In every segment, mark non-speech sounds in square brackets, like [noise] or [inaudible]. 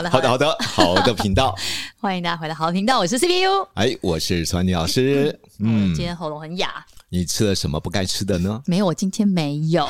好的，好的，好的，好的频道，欢迎大家回到好的频道，我是 CPU，哎，我是川妮老师，嗯，今天喉咙很哑。你吃了什么不该吃的呢？没有，我今天没有，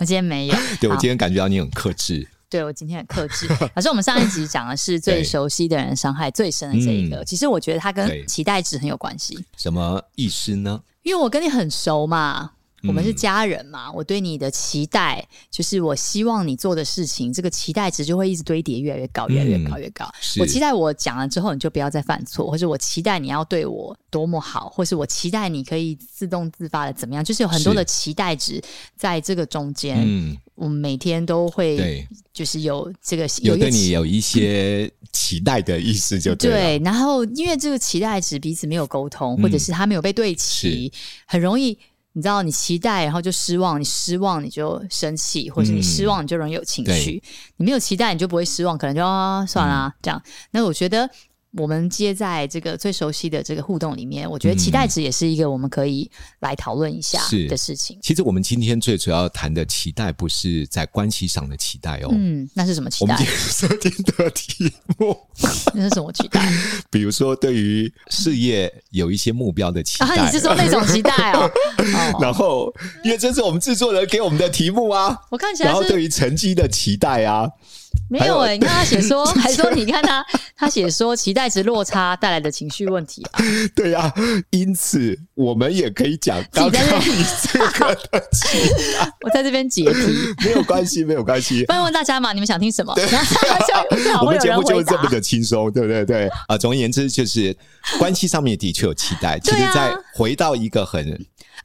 我今天没有。对，我今天感觉到你很克制。对，我今天很克制。可是我们上一集讲的是最熟悉的人伤害最深的这一个，其实我觉得它跟期待值很有关系。什么意思呢？因为我跟你很熟嘛。我们是家人嘛，我对你的期待就是我希望你做的事情，这个期待值就会一直堆叠，越来越高，越来越高，越高。我期待我讲了之后，你就不要再犯错，或者我期待你要对我多么好，或是我期待你可以自动自发的怎么样，就是有很多的期待值在这个中间。嗯，我们每天都会，就是有这个有对你有一些期待的意思，就对。对，然后因为这个期待值彼此没有沟通，或者是他没有被对齐，很容易。你知道，你期待，然后就失望；你失望，你就生气，或者你失望，你就容易有情绪。嗯、你没有期待，你就不会失望，可能就、啊、算了、啊嗯、这样。那我觉得。我们接在这个最熟悉的这个互动里面，我觉得期待值也是一个我们可以来讨论一下的事情。其实我们今天最主要谈的期待，不是在关系上的期待哦。嗯，那是什么期待？我们今天设定的题目，[laughs] 那是什么期待？[laughs] 比如说，对于事业有一些目标的期待。啊，你是说那种期待 [laughs] 哦？然后，因为这是我们制作人给我们的题目啊。我看起来，然后对于成绩的期待啊。没有哎、欸，你看他写说，[laughs] 还说你看他，他写说期待值落差带来的情绪问题啊。[laughs] 对呀、啊，因此我们也可以讲刚刚 [laughs] 你这个的期待。我在这边解题，没有关系，没有关系。不然问大家嘛，你们想听什么？对我们节目就是这么的轻松，对不对？对啊，总而言之，就是关系上面的确有期待。其实在回到一个很。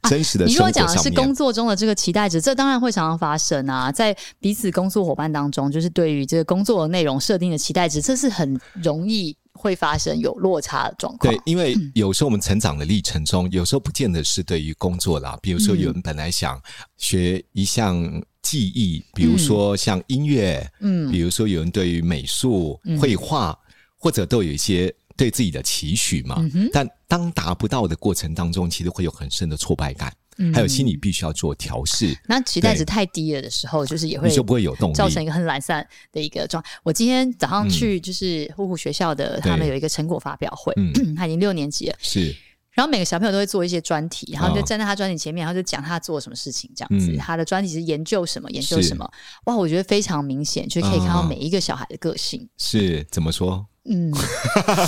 真实的、啊，你如果讲的是工作中的这个期待值，这当然会常常发生啊，在彼此工作伙伴当中，就是对于这个工作的内容设定的期待值，这是很容易会发生有落差的状况。对，因为有时候我们成长的历程中，有时候不见得是对于工作啦，比如说有人本来想学一项技艺，比如说像音乐，嗯，比如说有人对于美术、绘画，或者都有一些。对自己的期许嘛，嗯、但当达不到的过程当中，其实会有很深的挫败感，嗯、还有心理必须要做调试。那期待值太低了的时候，就是也会就不会有动力，造成一个很懒散的一个状态。我今天早上去就是呼呼学校的，他们有一个成果发表会，嗯、[clears throat] 他已经六年级了，是。然后每个小朋友都会做一些专题，然后就站在他专题前面，然后就讲他做什么事情，这样子。嗯、他的专题是研究什么，研究什么？哇，我觉得非常明显，就可以看到每一个小孩的个性。是怎么说？嗯，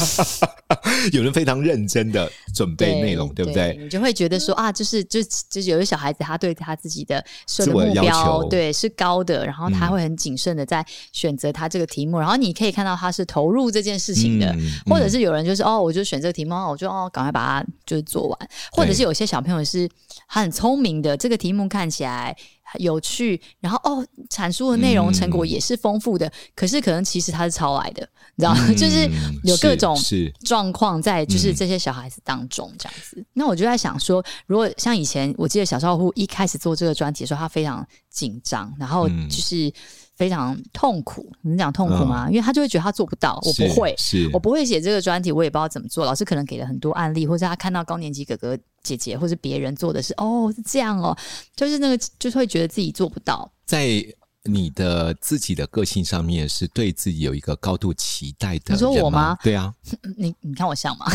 [laughs] 有人非常认真的准备内容，对，对不对？对，你就会觉得说啊，就是就就是有些小孩子，他对他自己的设的目标，对是高的，然后他会很谨慎的在选择他这个题目，嗯、然后你可以看到他是投入这件事情的，嗯、或者是有人就是哦，我就选这个题目，我就哦赶快把它就是做完，或者是有些小朋友是他很聪明的，这个题目看起来。有趣，然后哦，阐述的内容成果也是丰富的，嗯、可是可能其实他是抄来的，你知道 [laughs] 就是有各种状况在，就是这些小孩子当中这样子。嗯、那我就在想说，如果像以前，我记得小少妇一开始做这个专题的时候，他非常紧张，然后就是。非常痛苦，你讲痛苦吗？嗯、因为他就会觉得他做不到，我不会，是我不会写这个专题，我也不知道怎么做。老师可能给了很多案例，或者他看到高年级哥哥姐姐或是别人做的是，哦，是这样哦，就是那个，就是会觉得自己做不到。在你的自己的个性上面，是对自己有一个高度期待的。你说我吗？对啊，[laughs] 你你看我像吗？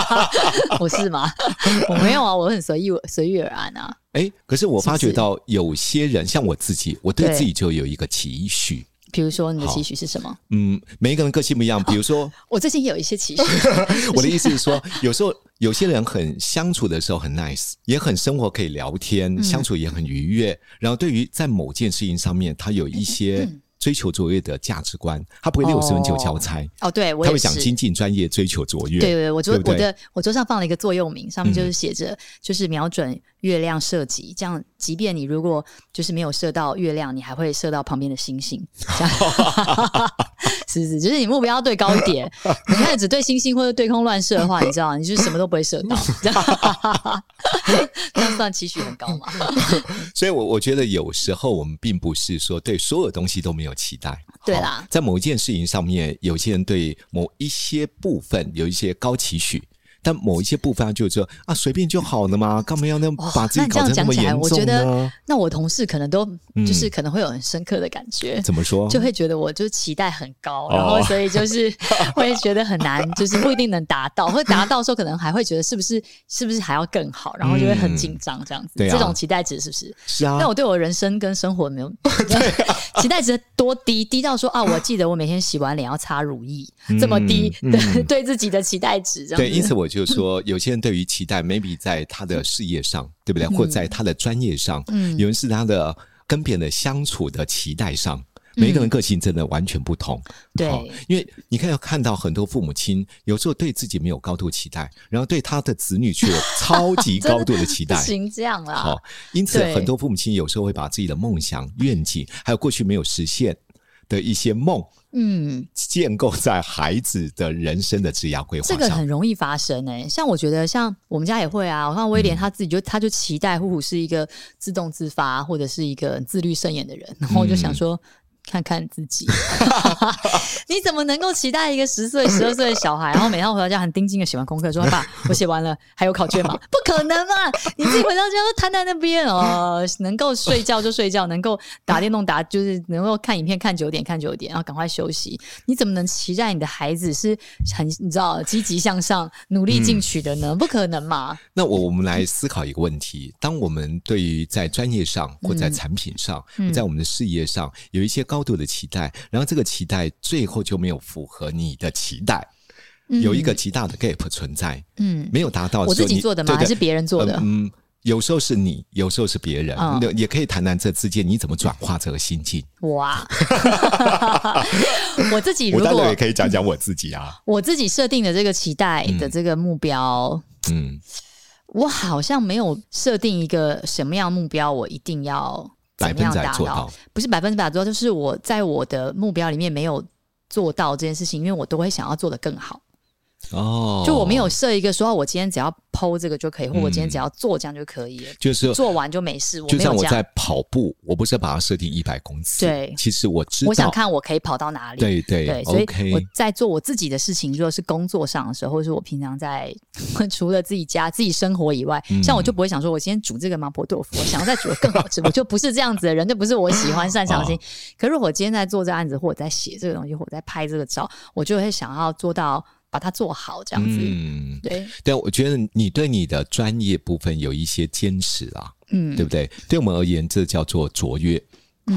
[laughs] 我是吗？[laughs] 我没有啊，我很随意随遇而安啊。哎，可是我发觉到有些人，像我自己，我对自己就有一个期许。比如说你的期许是什么？嗯，每一个人个性不一样。比如说，哦、我最近也有一些期许。[laughs] 我的意思是说，有时候有些人很相处的时候很 nice，也很生活可以聊天，嗯、相处也很愉悦。然后对于在某件事情上面，他有一些。嗯追求卓越的价值观，他不会六十分就交差哦。对，我他会讲精进专业，追求卓越。对对，我桌我的我桌上放了一个座右铭，上面就是写着，就是瞄准月亮射击，这样，即便你如果就是没有射到月亮，你还会射到旁边的星星。[laughs] 这样是不是？就是你目标要对高一点。[laughs] 你看只对星星或者对空乱射的话，你知道，你就什么都不会射到。[laughs] 这样算期许很高嘛？所以我我觉得有时候我们并不是说对所有东西都没有期待。对啦，在某一件事情上面，有些人对某一些部分有一些高期许。但某一些部分就是说啊，随便就好了嘛，[laughs] 干嘛要那么把自己搞成那么严重呢？哦，那这样讲起来，我觉得那我同事可能都就是可能会有很深刻的感觉。嗯、怎么说？就会觉得我就是期待很高，然后所以就是 [laughs] 会觉得很难，就是不一定能达到，或者达到的时候可能还会觉得是不是是不是还要更好，然后就会很紧张这样子。嗯啊、这种期待值是不是？是啊。但我对我人生跟生活没有 [laughs] 期待值多低，低到说啊，我记得我每天洗完脸要擦乳液，嗯、这么低对自己的期待值这样子。对，因此我就是说有些人。对于期待，maybe 在他的事业上，对不对？或在他的专业上，嗯，有人是他的跟别人的相处的期待上，每个人个性真的完全不同。对，因为你看要看到很多父母亲有时候对自己没有高度期待，然后对他的子女却有超级高度的期待，[laughs] 行这样啦。好，因此很多父母亲有时候会把自己的梦想、愿景，还有过去没有实现的一些梦。嗯，建构在孩子的人生的职业规划上，这个很容易发生诶、欸。像我觉得，像我们家也会啊。我看威廉他自己就，他就期待虎虎是一个自动自发或者是一个自律慎言的人，然后我就想说。嗯看看自己，[laughs] 你怎么能够期待一个十岁、十二岁的小孩，然后每天回到家很盯紧的写完功课，说：“爸，[laughs] 我写完了，还有考卷吗？” [laughs] 不可能嘛！你自己回到家都瘫在那边哦，能够睡觉就睡觉，能够打电动打，就是能够看影片看久点看久点，然后赶快休息。你怎么能期待你的孩子是很你知道积极向上、努力进取的呢？嗯、不可能嘛！那我我们来思考一个问题：当我们对于在专业上或在产品上，嗯、在我们的事业上有一些高。高度的期待，然后这个期待最后就没有符合你的期待，嗯、有一个极大的 gap 存在，嗯，没有达到。我自己做的吗？还是别人做的？嗯，有时候是你，有时候是别人，嗯、也可以谈谈这之间你怎么转化这个心境。哇，[laughs] 我自己如果我当然也可以讲讲我自己啊，我自己设定的这个期待的这个目标，嗯，我好像没有设定一个什么样目标，我一定要。百分之百做到，不是百分之百做到，就是我在我的目标里面没有做到这件事情，因为我都会想要做得更好。哦，就我没有设一个说，我今天只要 PO 这个就可以，或我今天只要做这样就可以了，就是做完就没事。就像我在跑步，我不是把它设定一百公尺，对，其实我知道，我想看我可以跑到哪里。对对对，所以我在做我自己的事情，如果是工作上的时候，或者是我平常在 [laughs] 除了自己家自己生活以外，像我就不会想说，我今天煮这个麻婆豆腐，我想要再煮得更好吃，[laughs] 我就不是这样子的人，就不是我喜欢擅长的。[laughs] 可是如果我今天在做这个案子，或者在写这个东西，或者在拍这个照，我就会想要做到。把它做好，这样子，嗯，对。但，我觉得你对你的专业部分有一些坚持啊，嗯，对不对？对我们而言，这叫做卓越。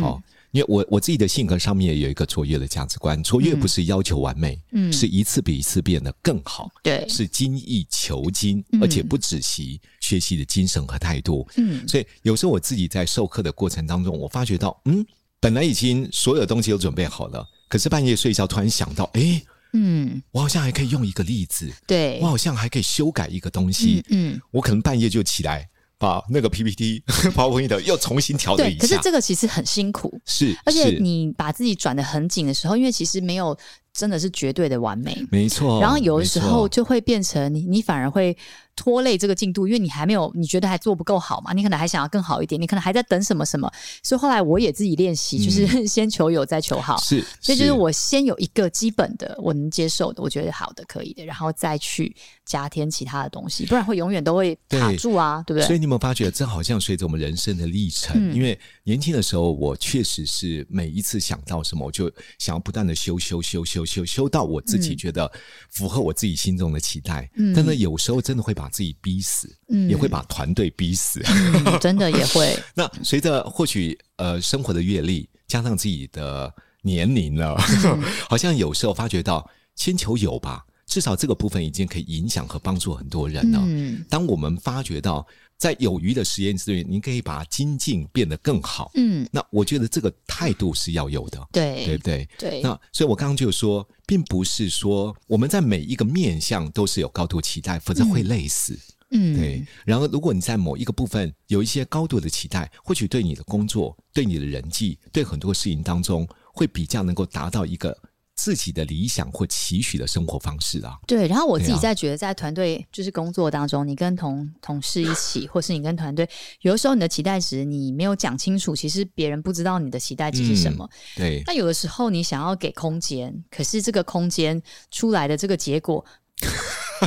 好，嗯，因为我我自己的性格上面也有一个卓越的价值观，卓越不是要求完美，嗯，是一次比一次变得更好，对，是精益求精，而且不止息学习的精神和态度，嗯，所以有时候我自己在授课的过程当中，我发觉到，嗯，本来已经所有东西都准备好了，可是半夜睡觉突然想到，哎。嗯，我好像还可以用一个例子，对，我好像还可以修改一个东西，嗯，嗯，我可能半夜就起来把那个 PPT [laughs] PowerPoint 又重新调整一下。可是这个其实很辛苦，是，而且你把自己转的很紧的时候，因为其实没有。真的是绝对的完美，没错。然后有的时候就会变成你，你反而会拖累这个进度，因为你还没有，你觉得还做不够好嘛？你可能还想要更好一点，你可能还在等什么什么。所以后来我也自己练习，就是先求有，再求好。是，所以就是我先有一个基本的，我能接受的，我觉得好的，可以的，然后再去加添其他的东西，不然会永远都会卡住啊，对，对不对？所以你有没有发觉，这好像随着我们人生的历程，嗯、因为年轻的时候，我确实是每一次想到什么，我就想要不断的修修修修。修修到我自己觉得符合我自己心中的期待，嗯、但是有时候真的会把自己逼死，嗯、也会把团队逼死，嗯、真的也会。[laughs] 那随着或许呃生活的阅历，加上自己的年龄了，[laughs] 好像有时候发觉到先求有吧，至少这个部分已经可以影响和帮助很多人了。嗯，当我们发觉到在有余的时间之内，你可以把精进变得更好。嗯，那我觉得这个态度是要有的，对，对不对？对。那所以我刚刚就说，并不是说我们在每一个面向都是有高度期待，否则会累死。嗯，对。然后，如果你在某一个部分有一些高度的期待，或许对你的工作、对你的人际、对很多事情当中，会比较能够达到一个自己的理想或期许的生活方式啊。对，然后我自己在觉得，在团队就是工作当中，啊、你跟同同事一起，或是你跟团队，有的时候你的期待值你没有讲清楚，其实别人不知道你的期待值是什么。嗯、对。那有的时候你想要给空间，可是这个空间出来的这个结果。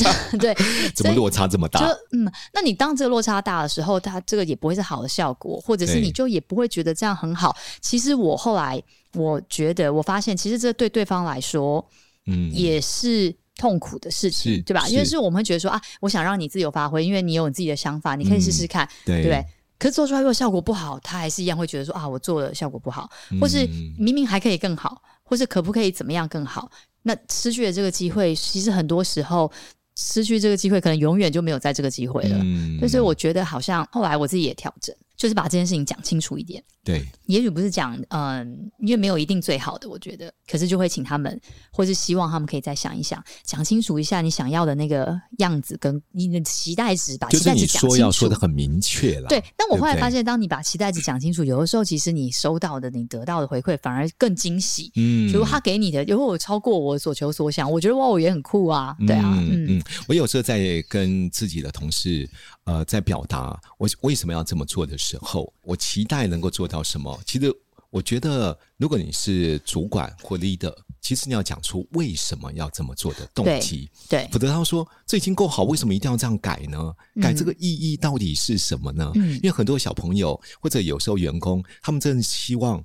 [laughs] 对，[laughs] 怎么落差这么大？就嗯，那你当这个落差大的时候，它这个也不会是好的效果，或者是你就也不会觉得这样很好。其实我后来我觉得，我发现其实这对对方来说，嗯，也是痛苦的事情，对吧？因为是我们会觉得说啊，我想让你自由发挥，因为你有你自己的想法，你可以试试看，对不对？可是做出来如果效果不好，他还是一样会觉得说啊，我做的效果不好，或是明明还可以更好，或是可不可以怎么样更好？那失去了这个机会，其实很多时候失去这个机会，可能永远就没有在这个机会了。嗯，所以我觉得好像后来我自己也调整。就是把这件事情讲清楚一点，对，也许不是讲，嗯、呃，因为没有一定最好的，我觉得，可是就会请他们，或是希望他们可以再想一想，讲清楚一下你想要的那个样子跟你的期待值，把期待值讲清楚，就是你说要说的很明确了。对，但我后来发现，当你把期待值讲清楚，有的时候其实你收到的、你得到的回馈反而更惊喜。嗯，如果他给你的，如果我超过我所求所想，我觉得哇，我也很酷啊，对啊，嗯嗯，我有时候在跟自己的同事。呃，在表达我为什么要这么做的时候，我期待能够做到什么？其实，我觉得，如果你是主管或 leader，其实你要讲出为什么要这么做的动机。对，否则他说这已经够好，为什么一定要这样改呢？改这个意义到底是什么呢？嗯，因为很多小朋友或者有时候员工，他们真的希望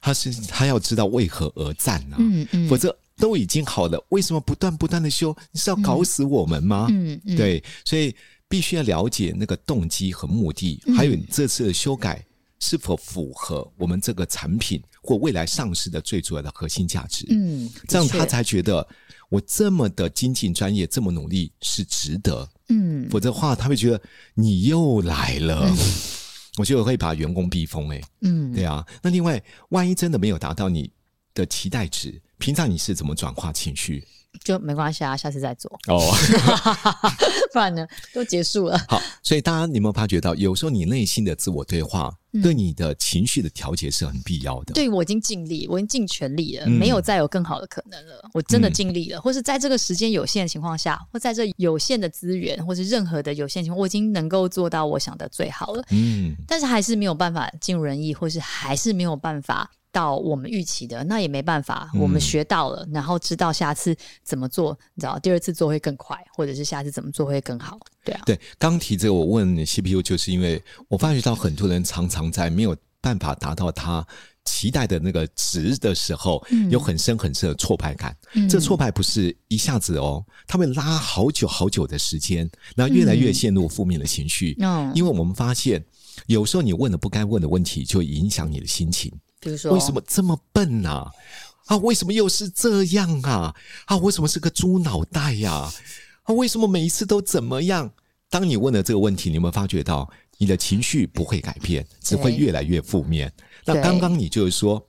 他是他要知道为何而战呢？嗯嗯，否则都已经好了，为什么不断不断的修？你是要搞死我们吗？嗯嗯，对，所以。必须要了解那个动机和目的，还有你这次的修改是否符合我们这个产品或未来上市的最主要的核心价值。嗯，这样他才觉得我这么的精进专业，这么努力是值得。嗯，否则的话他会觉得你又来了。嗯、[laughs] 我觉得我会把员工逼疯。哎，嗯，对啊。那另外，万一真的没有达到你的期待值，平常你是怎么转化情绪？就没关系啊，下次再做哦，[laughs] 不然呢，都结束了。好，所以大家你有没有发觉到，有时候你内心的自我对话，嗯、对你的情绪的调节是很必要的。对，我已经尽力，我已经尽全力了，嗯、没有再有更好的可能了。我真的尽力了，嗯、或是在这个时间有限的情况下，或在这有限的资源，或是任何的有限情况，我已经能够做到我想的最好了。嗯，但是还是没有办法尽如人意，或是还是没有办法。到我们预期的，那也没办法，我们学到了，嗯、然后知道下次怎么做，你知道，第二次做会更快，或者是下次怎么做会更好，对啊。对，刚提这个，我问 CPU，就是因为我发觉到很多人常常在没有办法达到他期待的那个值的时候，嗯、有很深很深的挫败感。嗯、这挫败不是一下子哦，他会拉好久好久的时间，然后越来越陷入负面的情绪。嗯，因为我们发现，有时候你问了不该问的问题，就会影响你的心情。比如说，为什么这么笨啊？啊，为什么又是这样啊？啊，为什么是个猪脑袋呀？啊，为什么每一次都怎么样？当你问了这个问题，你有没有发觉到你的情绪不会改变，只会越来越负面？那刚刚你就是说，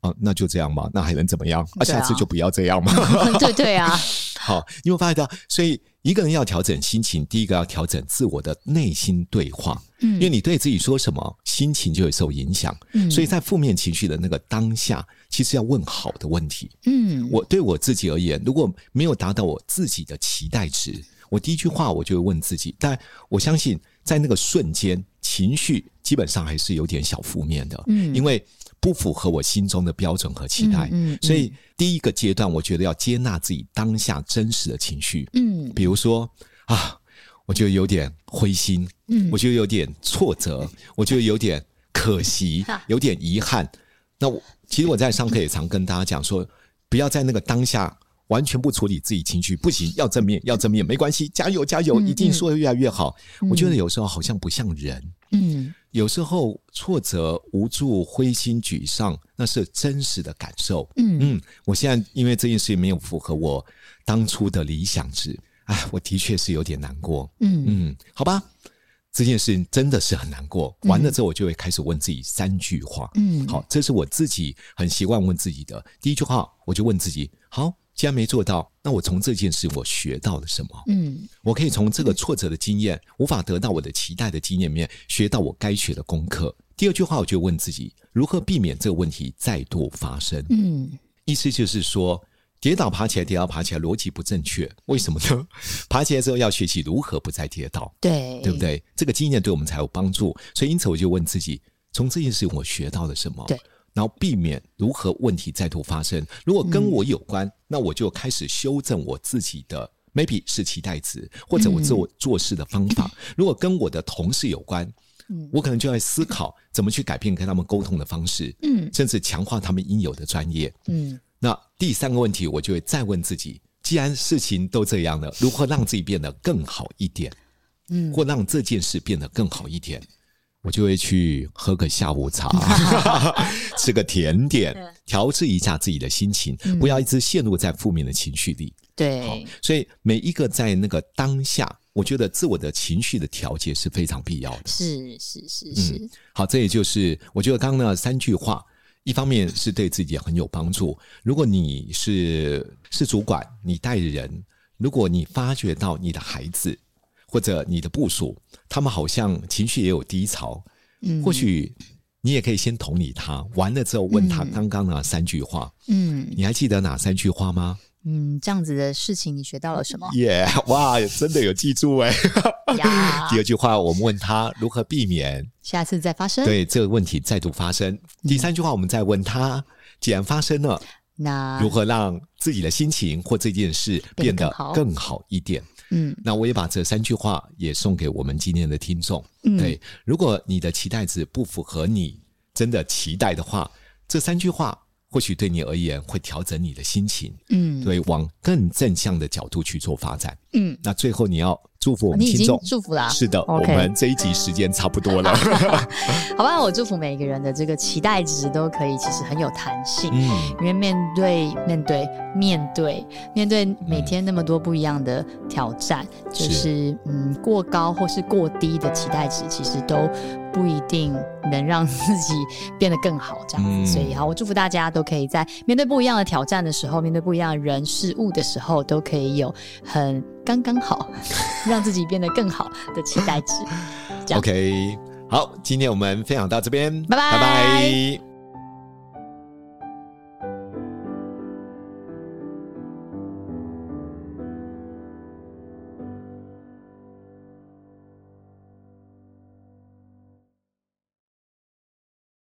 啊，那就这样吧，那还能怎么样？啊，下次就不要这样嘛。[laughs] 对对啊。[laughs] 好，你有发觉到？所以一个人要调整心情，第一个要调整自我的内心对话。嗯，因为你对自己说什么，心情就会受影响。嗯，所以在负面情绪的那个当下，其实要问好的问题。嗯，我对我自己而言，如果没有达到我自己的期待值，我第一句话我就会问自己。但我相信，在那个瞬间，情绪基本上还是有点小负面的。嗯，因为不符合我心中的标准和期待。嗯，嗯，所以第一个阶段，我觉得要接纳自己当下真实的情绪。嗯，比如说啊。我觉得有点灰心，嗯，我觉得有点挫折，[laughs] 我觉得有点可惜，[laughs] 有点遗憾。那我其实我在上课也常跟大家讲说，不要在那个当下，完全不处理自己情绪，不行，要正面，要正面，没关系，加油，加油，嗯、一定说的越来越好。嗯、我觉得有时候好像不像人，嗯，有时候挫折、无助、灰心、沮丧，那是真实的感受。嗯嗯，我现在因为这件事情没有符合我当初的理想值，哎，我的确是有点难过。嗯嗯，好吧。这件事情真的是很难过。完了之后，我就会开始问自己三句话。嗯，好，这是我自己很习惯问自己的。第一句话，我就问自己：好，既然没做到，那我从这件事我学到了什么？嗯，我可以从这个挫折的经验，无法得到我的期待的经验里面，学到我该学的功课。第二句话，我就问自己：如何避免这个问题再度发生？嗯，意思就是说。跌倒爬起来，跌倒爬起来，逻辑不正确，为什么呢？[laughs] 爬起来之后要学习如何不再跌倒，对，对不对？这个经验对我们才有帮助。所以因此我就问自己，从这件事我学到了什么？对，然后避免如何问题再度发生。如果跟我有关，嗯、那我就开始修正我自己的，maybe 是期待值，或者我做做事的方法。嗯、如果跟我的同事有关，嗯、我可能就要思考怎么去改变跟他们沟通的方式，嗯，甚至强化他们应有的专业，嗯。那第三个问题，我就会再问自己：既然事情都这样了，如何让自己变得更好一点？嗯，或让这件事变得更好一点，我就会去喝个下午茶，[laughs] [laughs] 吃个甜点，调制一下自己的心情，不要一直陷入在负面的情绪里。对，所以每一个在那个当下，我觉得自我的情绪的调节是非常必要的。是是是是、嗯。好，这也就是我觉得刚刚那三句话。一方面是对自己很有帮助。如果你是是主管，你带人，如果你发觉到你的孩子或者你的部署，他们好像情绪也有低潮，嗯，或许你也可以先同理他，完了之后问他刚刚那三句话，嗯，你还记得哪三句话吗？嗯，这样子的事情你学到了什么？耶，yeah, 哇，真的有记住哎。[laughs] 第二句话，我们问他如何避免下次再发生，对这个问题再度发生。嗯、第三句话，我们再问他，既然发生了，那如何让自己的心情或这件事变得更好一点？嗯，那我也把这三句话也送给我们今天的听众。嗯，对，如果你的期待值不符合你真的期待的话，这三句话。或许对你而言会调整你的心情，嗯，对，往更正向的角度去做发展，嗯。那最后你要祝福我们听众，祝福啦，是的，Okay. 我们这一集时间差不多了，[laughs] 好吧？我祝福每一个人的这个期待值都可以，其实很有弹性，嗯，因为面对面对面对面对每天那么多不一样的挑战，嗯、就是，是嗯过高或是过低的期待值，其实都。不一定能让自己变得更好，这样子。嗯、所以好，我祝福大家都可以在面对不一样的挑战的时候，面对不一样的人事物的时候，都可以有很刚刚好，让自己变得更好的期待值。OK，好，今天我们分享到这边，拜拜拜拜。